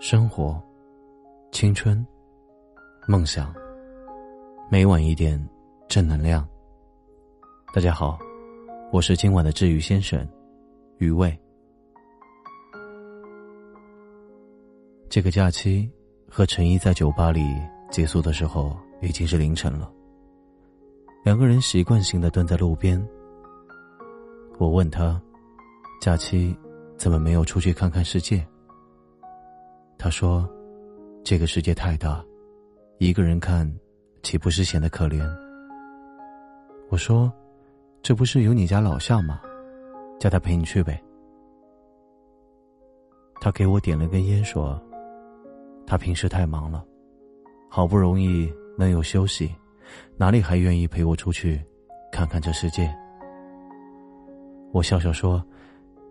生活、青春、梦想，每晚一点正能量。大家好，我是今晚的治愈先生，余味。这个假期和陈一在酒吧里结束的时候，已经是凌晨了。两个人习惯性的蹲在路边。我问他：“假期怎么没有出去看看世界？”他说：“这个世界太大，一个人看，岂不是显得可怜？”我说：“这不是有你家老夏吗？叫他陪你去呗。”他给我点了根烟，说：“他平时太忙了，好不容易能有休息。”哪里还愿意陪我出去，看看这世界？我笑笑说：“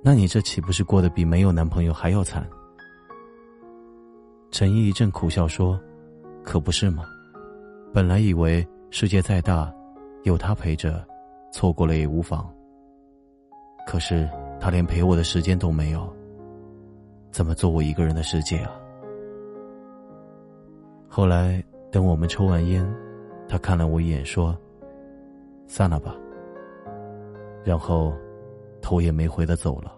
那你这岂不是过得比没有男朋友还要惨？”陈毅一阵苦笑说：“可不是嘛，本来以为世界再大，有他陪着，错过了也无妨。可是他连陪我的时间都没有，怎么做我一个人的世界啊？”后来等我们抽完烟。他看了我一眼，说：“散了吧。”然后，头也没回的走了。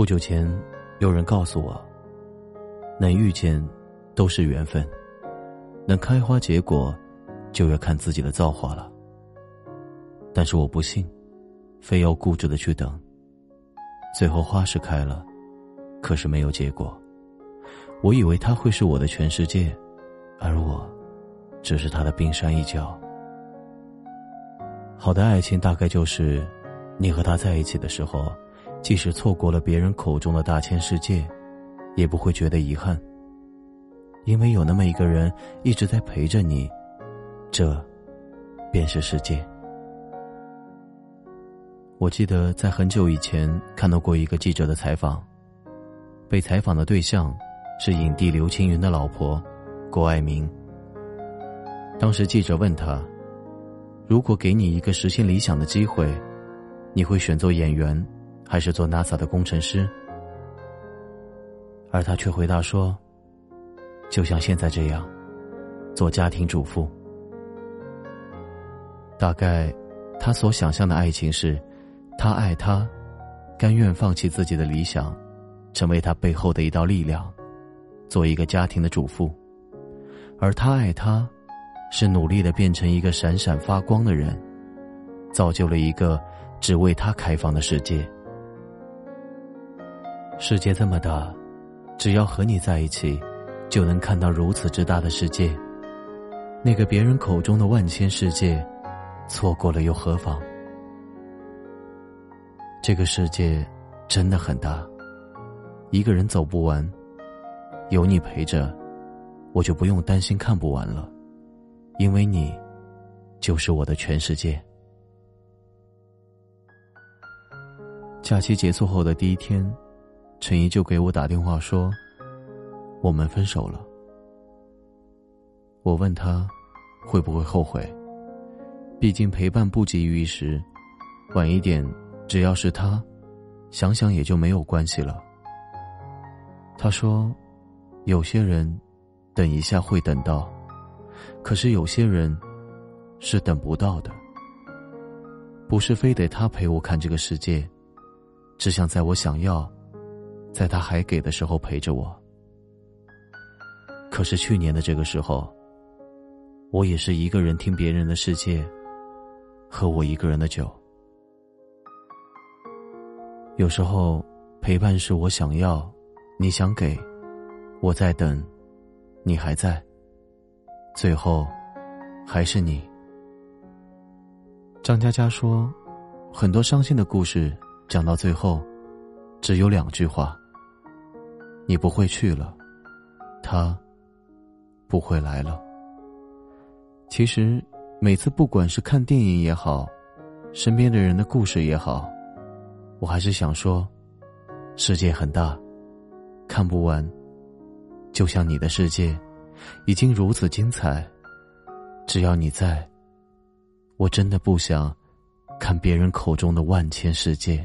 不久前，有人告诉我，能遇见，都是缘分；能开花结果，就要看自己的造化了。但是我不信，非要固执的去等。最后花是开了，可是没有结果。我以为他会是我的全世界，而我，只是他的冰山一角。好的爱情大概就是，你和他在一起的时候，即使错过了别人口中的大千世界，也不会觉得遗憾。因为有那么一个人一直在陪着你，这，便是世界。我记得在很久以前看到过一个记者的采访，被采访的对象。是影帝刘青云的老婆，郭爱明。当时记者问他：“如果给你一个实现理想的机会，你会选做演员，还是做 NASA 的工程师？”而他却回答说：“就像现在这样，做家庭主妇。”大概，他所想象的爱情是，他爱他，甘愿放弃自己的理想，成为他背后的一道力量。做一个家庭的主妇，而他爱他，是努力的变成一个闪闪发光的人，造就了一个只为他开放的世界。世界这么大，只要和你在一起，就能看到如此之大的世界。那个别人口中的万千世界，错过了又何妨？这个世界真的很大，一个人走不完。有你陪着，我就不用担心看不完了，因为你，就是我的全世界。假期结束后的第一天，陈怡就给我打电话说，我们分手了。我问他，会不会后悔？毕竟陪伴不急于一时，晚一点，只要是他，想想也就没有关系了。他说。有些人，等一下会等到，可是有些人，是等不到的。不是非得他陪我看这个世界，只想在我想要，在他还给的时候陪着我。可是去年的这个时候，我也是一个人听别人的世界，喝我一个人的酒。有时候，陪伴是我想要，你想给。我在等，你还在。最后，还是你。张嘉佳说，很多伤心的故事讲到最后，只有两句话：你不会去了，他不会来了。其实，每次不管是看电影也好，身边的人的故事也好，我还是想说，世界很大，看不完。就像你的世界，已经如此精彩，只要你在，我真的不想看别人口中的万千世界。